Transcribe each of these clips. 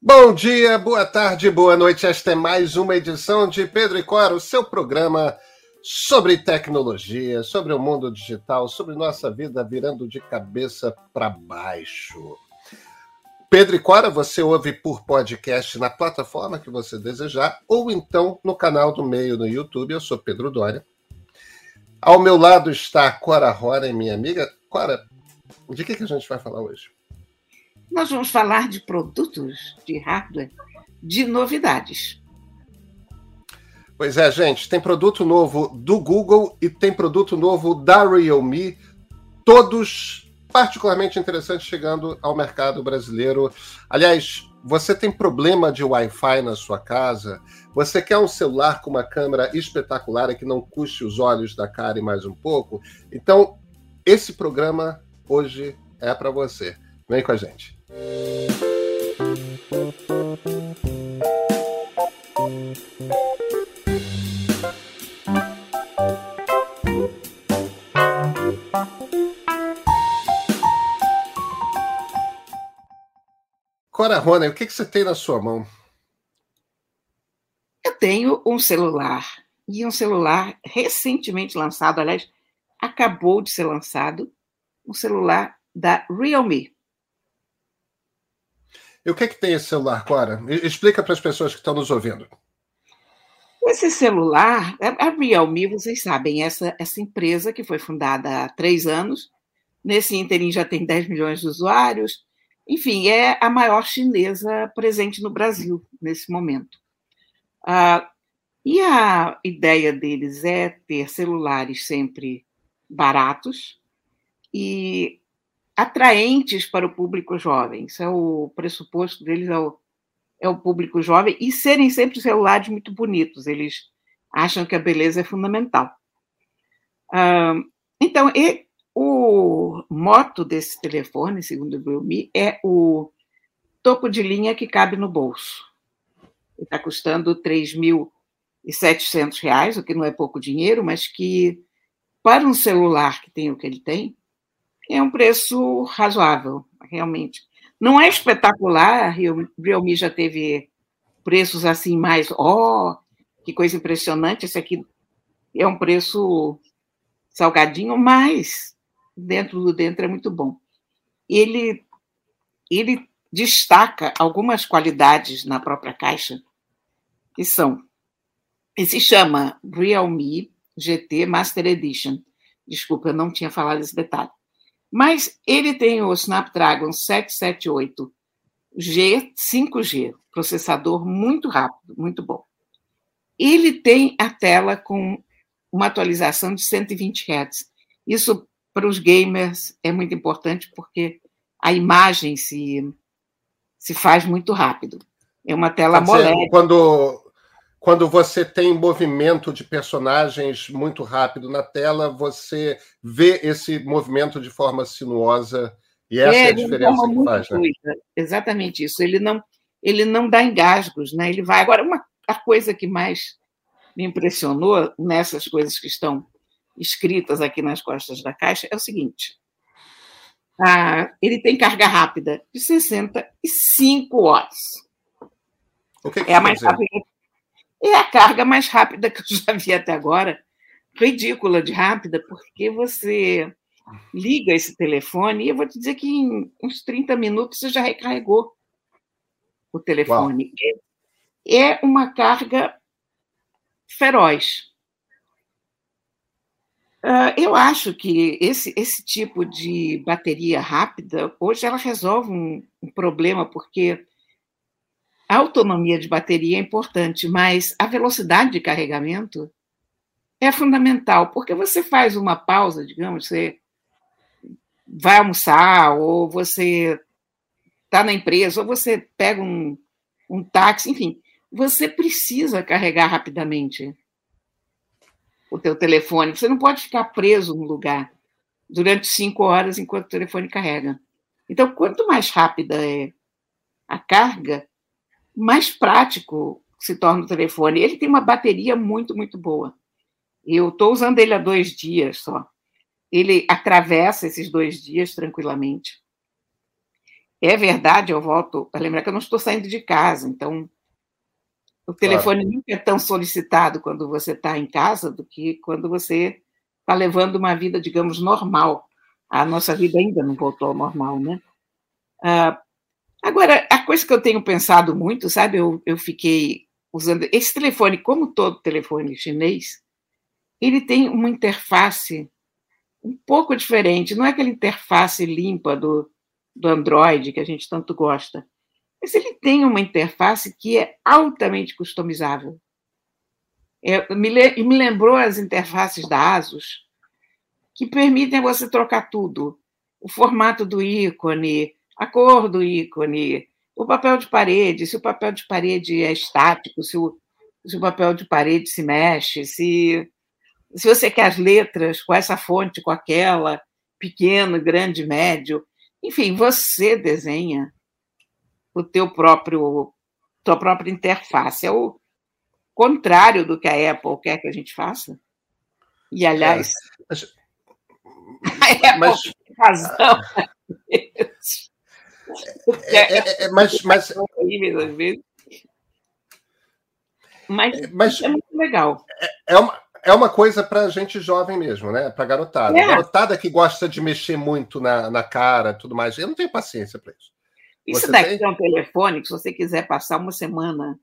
Bom dia, boa tarde, boa noite. Esta é mais uma edição de Pedro e Cora, o seu programa sobre tecnologia, sobre o mundo digital, sobre nossa vida virando de cabeça para baixo. Pedro e Cora, você ouve por podcast na plataforma que você desejar, ou então no canal do Meio no YouTube. Eu sou Pedro Dória. Ao meu lado está a Cora Rora, minha amiga. Cora, de que, que a gente vai falar hoje? Nós vamos falar de produtos de hardware, de novidades. Pois é, gente, tem produto novo do Google e tem produto novo da Realme, todos particularmente interessantes chegando ao mercado brasileiro. Aliás, você tem problema de Wi-Fi na sua casa? Você quer um celular com uma câmera espetacular e que não custe os olhos da cara e mais um pouco? Então, esse programa hoje é para você. Vem com a gente. Cora Rona, o que, que você tem na sua mão? Eu tenho um celular e um celular recentemente lançado, aliás, acabou de ser lançado, um celular da Realme. E o que, é que tem esse celular, Cora? Explica para as pessoas que estão nos ouvindo. Esse celular, a Realme, vocês sabem, essa, essa empresa que foi fundada há três anos, nesse ínterim já tem 10 milhões de usuários, enfim, é a maior chinesa presente no Brasil nesse momento. Ah, e a ideia deles é ter celulares sempre baratos e atraentes para o público jovem. Isso é o pressuposto deles, é o, é o público jovem, e serem sempre celulares muito bonitos. Eles acham que a beleza é fundamental. então, e, o moto desse telefone, segundo o Realme, é o topo de linha que cabe no bolso. Está custando R$ 3.700, o que não é pouco dinheiro, mas que, para um celular que tem o que ele tem, é um preço razoável, realmente. Não é espetacular, Realme já teve preços assim mais, ó, oh, que coisa impressionante, esse aqui é um preço salgadinho, mas dentro do dentro é muito bom. Ele ele destaca algumas qualidades na própria caixa que são e se chama Realme GT Master Edition. Desculpa, eu não tinha falado esse detalhe. Mas ele tem o Snapdragon 778G 5G, processador muito rápido, muito bom. Ele tem a tela com uma atualização de 120 Hz. Isso para os gamers é muito importante porque a imagem se, se faz muito rápido. É uma tela moléstia. Quando, quando você tem movimento de personagens muito rápido na tela, você vê esse movimento de forma sinuosa e essa é, é a diferença que faz, né? Exatamente isso. Ele não, ele não dá engasgos, né? Ele vai. Agora, uma a coisa que mais me impressionou nessas coisas que estão escritas aqui nas costas da caixa é o seguinte: ah, ele tem carga rápida de 65 horas. O que, que é a mais rápida é a carga mais rápida que eu já vi até agora. Ridícula de rápida, porque você liga esse telefone e eu vou te dizer que em uns 30 minutos você já recarregou o telefone. É uma carga feroz. Ah, eu acho que esse, esse tipo de bateria rápida, hoje ela resolve um, um problema, porque a autonomia de bateria é importante, mas a velocidade de carregamento é fundamental, porque você faz uma pausa, digamos, você vai almoçar, ou você está na empresa, ou você pega um, um táxi, enfim, você precisa carregar rapidamente o teu telefone. Você não pode ficar preso num lugar durante cinco horas enquanto o telefone carrega. Então, quanto mais rápida é a carga, mais prático se torna o telefone. Ele tem uma bateria muito, muito boa. Eu estou usando ele há dois dias só. Ele atravessa esses dois dias tranquilamente. é verdade, eu volto a lembrar que eu não estou saindo de casa, então o telefone claro. nunca é tão solicitado quando você está em casa do que quando você está levando uma vida, digamos, normal. A nossa vida ainda não voltou ao normal, né? Ah, agora, a coisa que eu tenho pensado muito, sabe, eu, eu fiquei usando esse telefone, como todo telefone chinês, ele tem uma interface um pouco diferente. Não é aquela interface limpa do, do Android que a gente tanto gosta. Mas ele tem uma interface que é altamente customizável. É, me, me lembrou as interfaces da Asus, que permitem você trocar tudo. O formato do ícone, a cor do ícone, o papel de parede, se o papel de parede é estático, se o, se o papel de parede se mexe, se, se você quer as letras com essa fonte, com aquela, pequeno, grande, médio. Enfim, você desenha o teu próprio tua própria interface. É o contrário do que a Apple quer que a gente faça. E, aliás, é, mas, a Apple mas, tem razão. É, é, é, mas, mas, mas, mas é muito legal. É, é uma, é uma coisa para gente jovem mesmo, né? Para garotada. É. Garotada que gosta de mexer muito na, na cara tudo mais. Eu não tenho paciência para isso. Isso você daqui tem? é um telefone que, se você quiser passar uma semana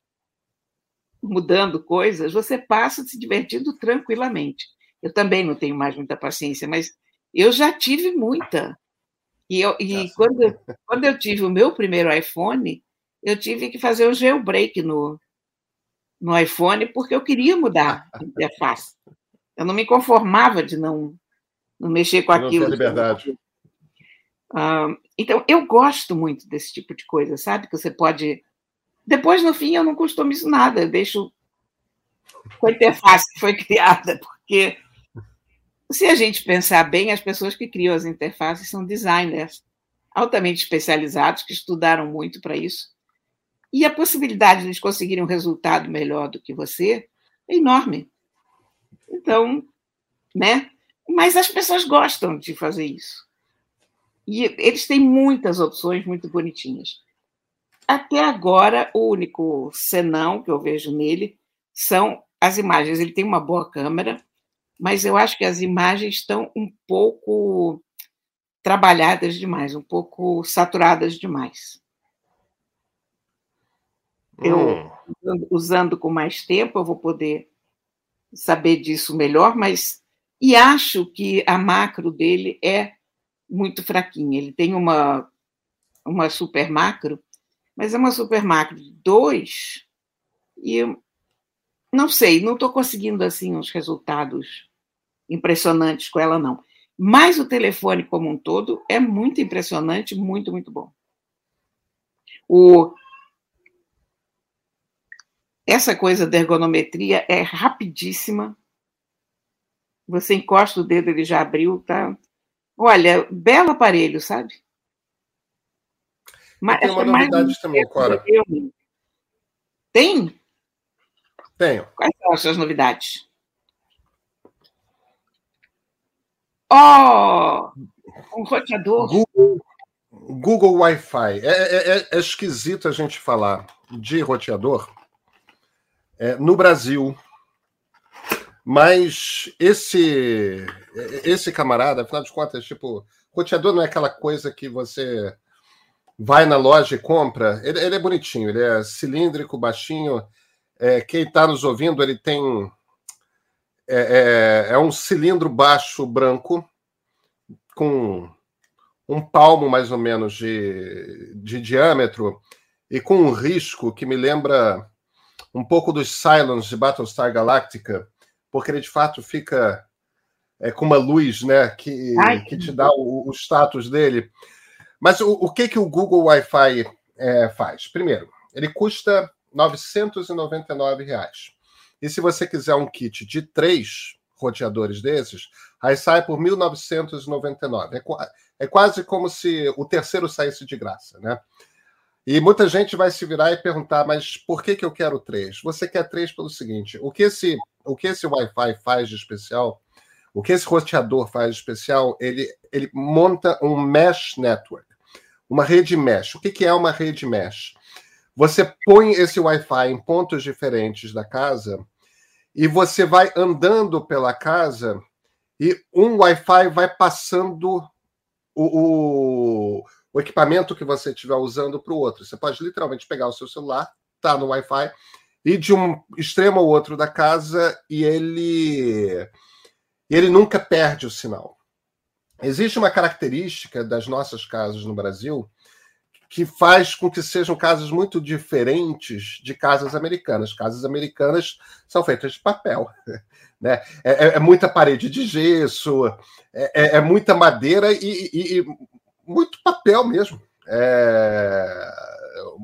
mudando coisas, você passa se divertindo tranquilamente. Eu também não tenho mais muita paciência, mas eu já tive muita. E, eu, e quando, eu, quando eu tive o meu primeiro iPhone, eu tive que fazer um jailbreak no, no iPhone porque eu queria mudar a interface. Eu não me conformava de não, não mexer com não aquilo. liberdade. Uh, então, eu gosto muito desse tipo de coisa, sabe? Que você pode. Depois, no fim, eu não customizo nada, eu deixo com a interface que foi criada, porque se a gente pensar bem, as pessoas que criam as interfaces são designers altamente especializados, que estudaram muito para isso. E a possibilidade de eles conseguirem um resultado melhor do que você é enorme. Então, né? Mas as pessoas gostam de fazer isso. E eles têm muitas opções muito bonitinhas. Até agora, o único senão que eu vejo nele são as imagens. Ele tem uma boa câmera, mas eu acho que as imagens estão um pouco trabalhadas demais, um pouco saturadas demais. Eu, hum. usando com mais tempo, eu vou poder saber disso melhor, mas. E acho que a macro dele é muito fraquinha. Ele tem uma, uma super macro, mas é uma super macro de 2 e não sei, não estou conseguindo assim os resultados impressionantes com ela, não. Mas o telefone como um todo é muito impressionante, muito, muito bom. O... Essa coisa da ergonometria é rapidíssima. Você encosta o dedo, ele já abriu, tá? Olha, belo aparelho, sabe? Mas, tem uma novidade também, Cora. Tem? Tenho. Quais são as suas novidades? Oh! Um roteador. Google, Google Wi-Fi. É, é, é, é esquisito a gente falar de roteador é, no Brasil mas esse esse camarada, afinal de contas, tipo, roteador não é aquela coisa que você vai na loja e compra. Ele, ele é bonitinho, ele é cilíndrico, baixinho. É, quem está nos ouvindo, ele tem é, é, é, um cilindro baixo branco com um palmo mais ou menos de, de diâmetro e com um risco que me lembra um pouco dos Cylons de Battlestar Galactica porque ele de fato fica é, com uma luz né, que, que te dá o, o status dele. Mas o, o, que, que o Google Wi-Fi é, faz? Primeiro, ele custa 999. Reais. E se você quiser um kit de três roteadores desses, aí sai por 1.999. É, é quase como se o terceiro saísse de graça, né? E muita gente vai se virar e perguntar, mas por que, que eu quero três? Você quer três pelo seguinte: o que esse, o que esse Wi-Fi faz de especial, o que esse roteador faz de especial, ele, ele monta um mesh network. uma rede mesh. O que, que é uma rede mesh? Você põe esse Wi-Fi em pontos diferentes da casa e você vai andando pela casa e um Wi-Fi vai passando o, o, o equipamento que você estiver usando para o outro. Você pode literalmente pegar o seu celular, tá no Wi-Fi, ir de um extremo ao outro da casa e ele, ele nunca perde o sinal. Existe uma característica das nossas casas no Brasil que faz com que sejam casas muito diferentes de casas americanas. Casas americanas são feitas de papel. Né? É, é, é muita parede de gesso, é, é, é muita madeira e, e, e, muito papel mesmo. É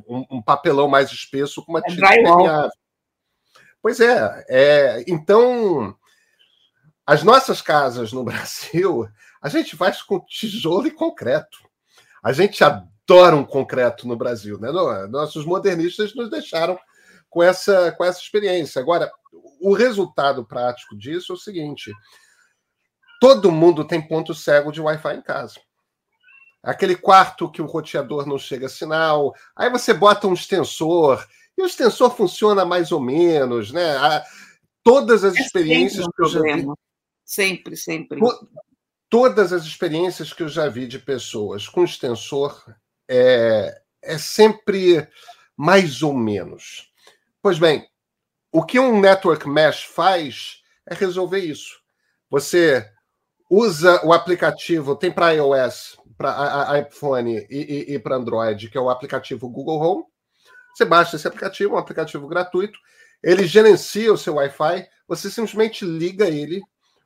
um, um, papelão mais espesso com uma é tinta permeável. Pois é, é, então as nossas casas no Brasil, a gente faz com tijolo e concreto. A gente adora um concreto no Brasil, né? Nossos modernistas nos deixaram com essa, com essa experiência. Agora, o resultado prático disso é o seguinte: todo mundo tem ponto cego de Wi-Fi em casa. Aquele quarto que o roteador não chega a sinal, aí você bota um extensor, e o extensor funciona mais ou menos, né? todas as é experiências um que eu já vi. Sempre, sempre. todas as experiências que eu já vi de pessoas com extensor é, é sempre mais ou menos. Pois bem, o que um network mesh faz é resolver isso. Você usa o aplicativo, tem para iOS, para iPhone e, e, e para Android, que é o aplicativo Google Home. Você baixa esse aplicativo, um aplicativo gratuito. Ele gerencia o seu Wi-Fi. Você simplesmente liga ele.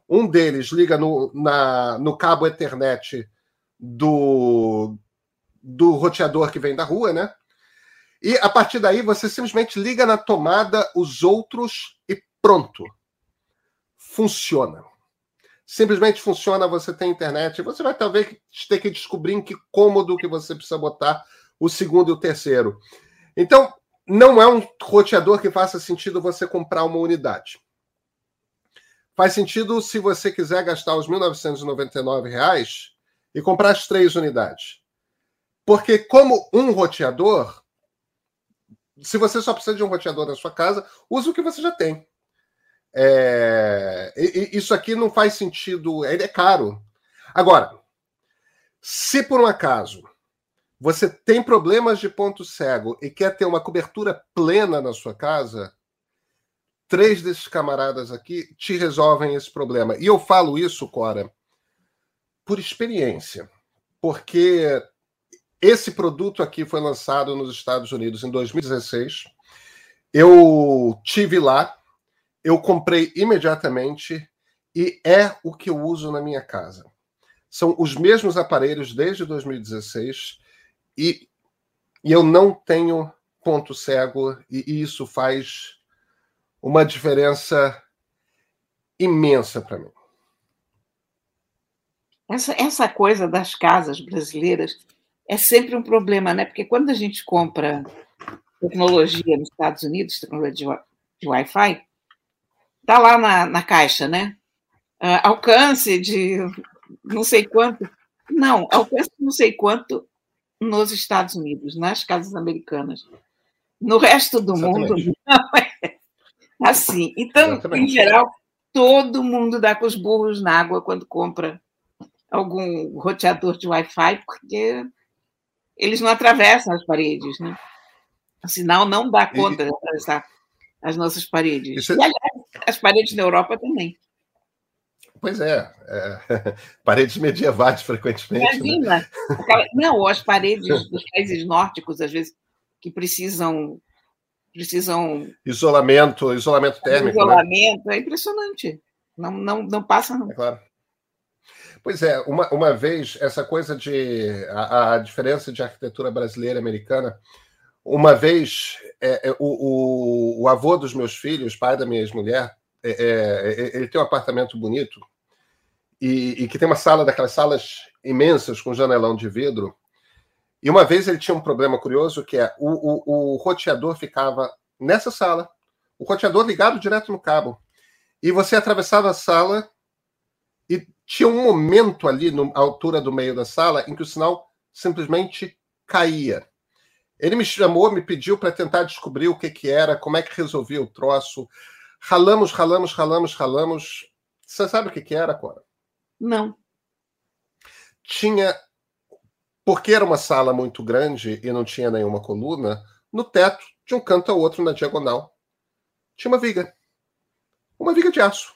Um deles liga no, na, no cabo Ethernet do, do roteador que vem da rua, né? E a partir daí você simplesmente liga na tomada os outros e pronto. Funciona. Simplesmente funciona, você tem internet. Você vai talvez ter que descobrir em que cômodo que você precisa botar o segundo e o terceiro. Então, não é um roteador que faça sentido você comprar uma unidade. Faz sentido se você quiser gastar os R$ 1.999 e comprar as três unidades. Porque, como um roteador, se você só precisa de um roteador na sua casa, use o que você já tem. É, isso aqui não faz sentido, ele é caro. Agora, se por um acaso você tem problemas de ponto cego e quer ter uma cobertura plena na sua casa, três desses camaradas aqui te resolvem esse problema. E eu falo isso, Cora, por experiência, porque esse produto aqui foi lançado nos Estados Unidos em 2016. Eu tive lá, eu comprei imediatamente e é o que eu uso na minha casa. São os mesmos aparelhos desde 2016 e, e eu não tenho ponto cego e, isso faz uma diferença imensa para mim. Essa, essa coisa das casas brasileiras é sempre um problema, né? Porque quando a gente compra tecnologia nos Estados Unidos, tecnologia de Wi-Fi, tá lá na, na caixa, né? Uh, alcance de não sei quanto. Não, alcance de não sei quanto nos Estados Unidos, nas casas americanas. No resto do Exatamente. mundo, não é assim. Então, Exatamente. em geral, todo mundo dá com os burros na água quando compra algum roteador de Wi-Fi, porque eles não atravessam as paredes, né? O sinal não dá conta e... de atravessar as nossas paredes. Isso... É e, aliás, as paredes na Europa também. Pois é, é. paredes medievais, frequentemente. Né? Imagina! Né? Aquela... Não, as paredes dos países nórdicos, às vezes, que precisam. precisam isolamento, isolamento térmico. Né? Isolamento, né? é impressionante. Não, não, não passa, não. É claro. Pois é, uma, uma vez, essa coisa de. A, a diferença de arquitetura brasileira e americana. Uma vez, é, é, o, o, o, avô dos meus filhos, pai da minha ex-mulher, é, é, é, ele tem um apartamento bonito e, e, que tem uma sala daquelas salas imensas com janelão de vidro. E uma vez ele tinha um problema curioso que é o, o, roteador ficava nessa sala, o roteador ligado direto no cabo. E você atravessava a sala e tinha um momento ali, na altura do meio da sala, em que o sinal simplesmente caía. Ele me chamou, me pediu para tentar descobrir o que, que era, como é que resolvia o troço. Ralamos, ralamos, ralamos, ralamos. Você sabe o que, que era, Cora? Não. Tinha. Porque era uma sala muito grande e não tinha nenhuma coluna, no teto, de um canto ao outro na diagonal, tinha uma viga. Uma viga de aço.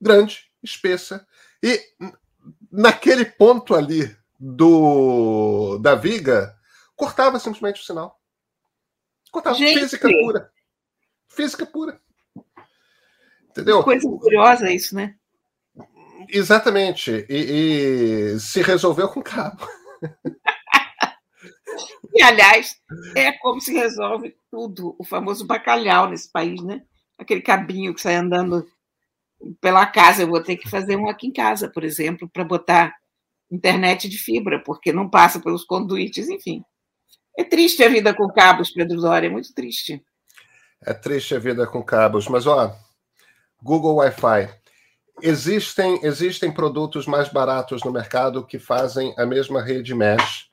Grande, espessa. E naquele ponto ali do da viga, cortava simplesmente o sinal. Cortava. Gente. Física pura. Física pura. Entendeu? Coisa curiosa isso, né? Exatamente. E, e se resolveu com cabo. e, aliás, é como se resolve tudo, o famoso bacalhau nesse país, né? Aquele cabinho que sai andando pela casa. Eu vou ter que fazer um aqui em casa, por exemplo, para botar internet de fibra, porque não passa pelos conduítes, enfim. É triste a vida com cabos, Pedro Dória, é muito triste. É triste a vida com cabos, mas ó, Google Wi-Fi. Existem, existem produtos mais baratos no mercado que fazem a mesma rede mesh.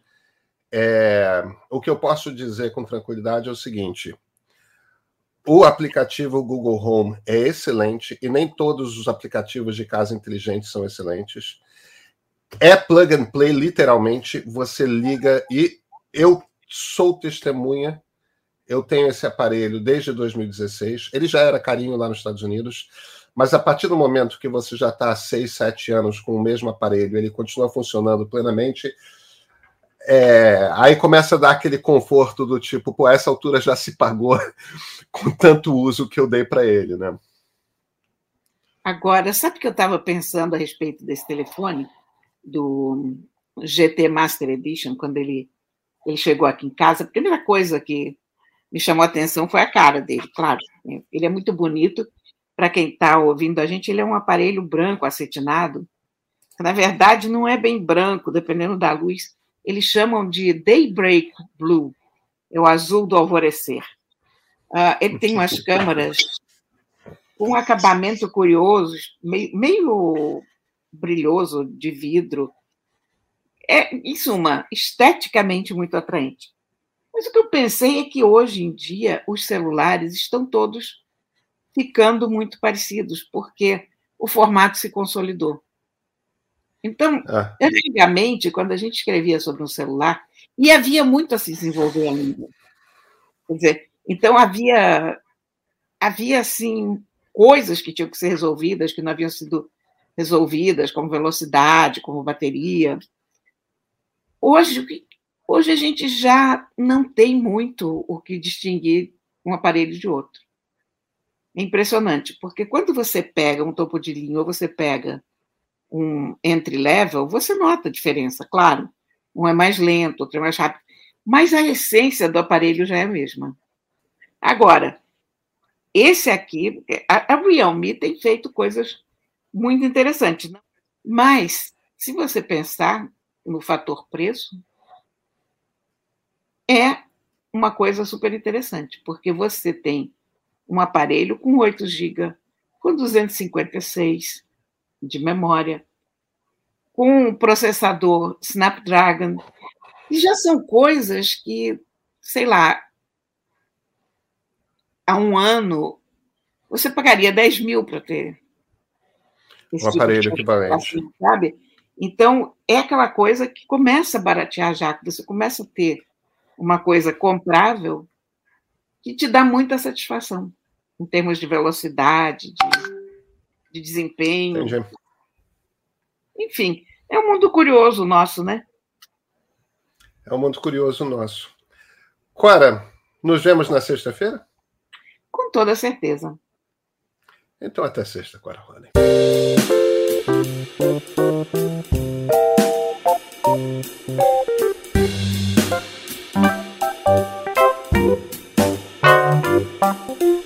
É, o que eu posso dizer com tranquilidade é o seguinte: o aplicativo Google Home é excelente e nem todos os aplicativos de casa inteligente são excelentes. É plug and play, literalmente. Você liga e eu sou testemunha. Eu tenho esse aparelho desde 2016. Ele já era carinho lá nos Estados Unidos, mas a partir do momento que você já está há 6, 7 anos com o mesmo aparelho, ele continua funcionando plenamente. É, aí começa a dar aquele conforto do tipo, pô, essa altura já se pagou com tanto uso que eu dei para ele, né? Agora, sabe o que eu estava pensando a respeito desse telefone? do GT Master Edition, quando ele, ele chegou aqui em casa, a primeira coisa que me chamou a atenção foi a cara dele, claro. Ele é muito bonito. Para quem está ouvindo a gente, ele é um aparelho branco acetinado. Na verdade, não é bem branco, dependendo da luz. Eles chamam de Daybreak Blue, é o azul do alvorecer. Uh, ele tem umas câmaras com um acabamento curioso, meio, meio brilhoso de vidro. É, em suma, esteticamente muito atraente. Mas o que eu pensei é que hoje em dia os celulares estão todos ficando muito parecidos, porque o formato se consolidou. Então, ah. antigamente, quando a gente escrevia sobre um celular, e havia muito a se desenvolver ainda. Quer dizer, então havia havia assim coisas que tinham que ser resolvidas que não haviam sido resolvidas, como velocidade, como bateria. Hoje, hoje a gente já não tem muito o que distinguir um aparelho de outro. É impressionante, porque quando você pega um topo de linha ou você pega um entry level, você nota a diferença, claro. Um é mais lento, outro é mais rápido, mas a essência do aparelho já é a mesma. Agora, esse aqui, a, Realme tem feito coisas muito interessante. Né? Mas, se você pensar no fator preço, é uma coisa super interessante, porque você tem um aparelho com 8 GB, com 256 de memória, com um processador Snapdragon, e já são coisas que, sei lá, há um ano você pagaria 10 mil para ter um aparelho equivalente. Sabe? Então, é aquela coisa que começa a baratear já, que você começa a ter uma coisa comprável que te dá muita satisfação em termos de velocidade, de, de desempenho. Entendi. Enfim, é um mundo curioso nosso, né? É um mundo curioso nosso. Cora, nos vemos na sexta-feira? Com toda certeza. Então até sexta, Cora Rony. Thank you.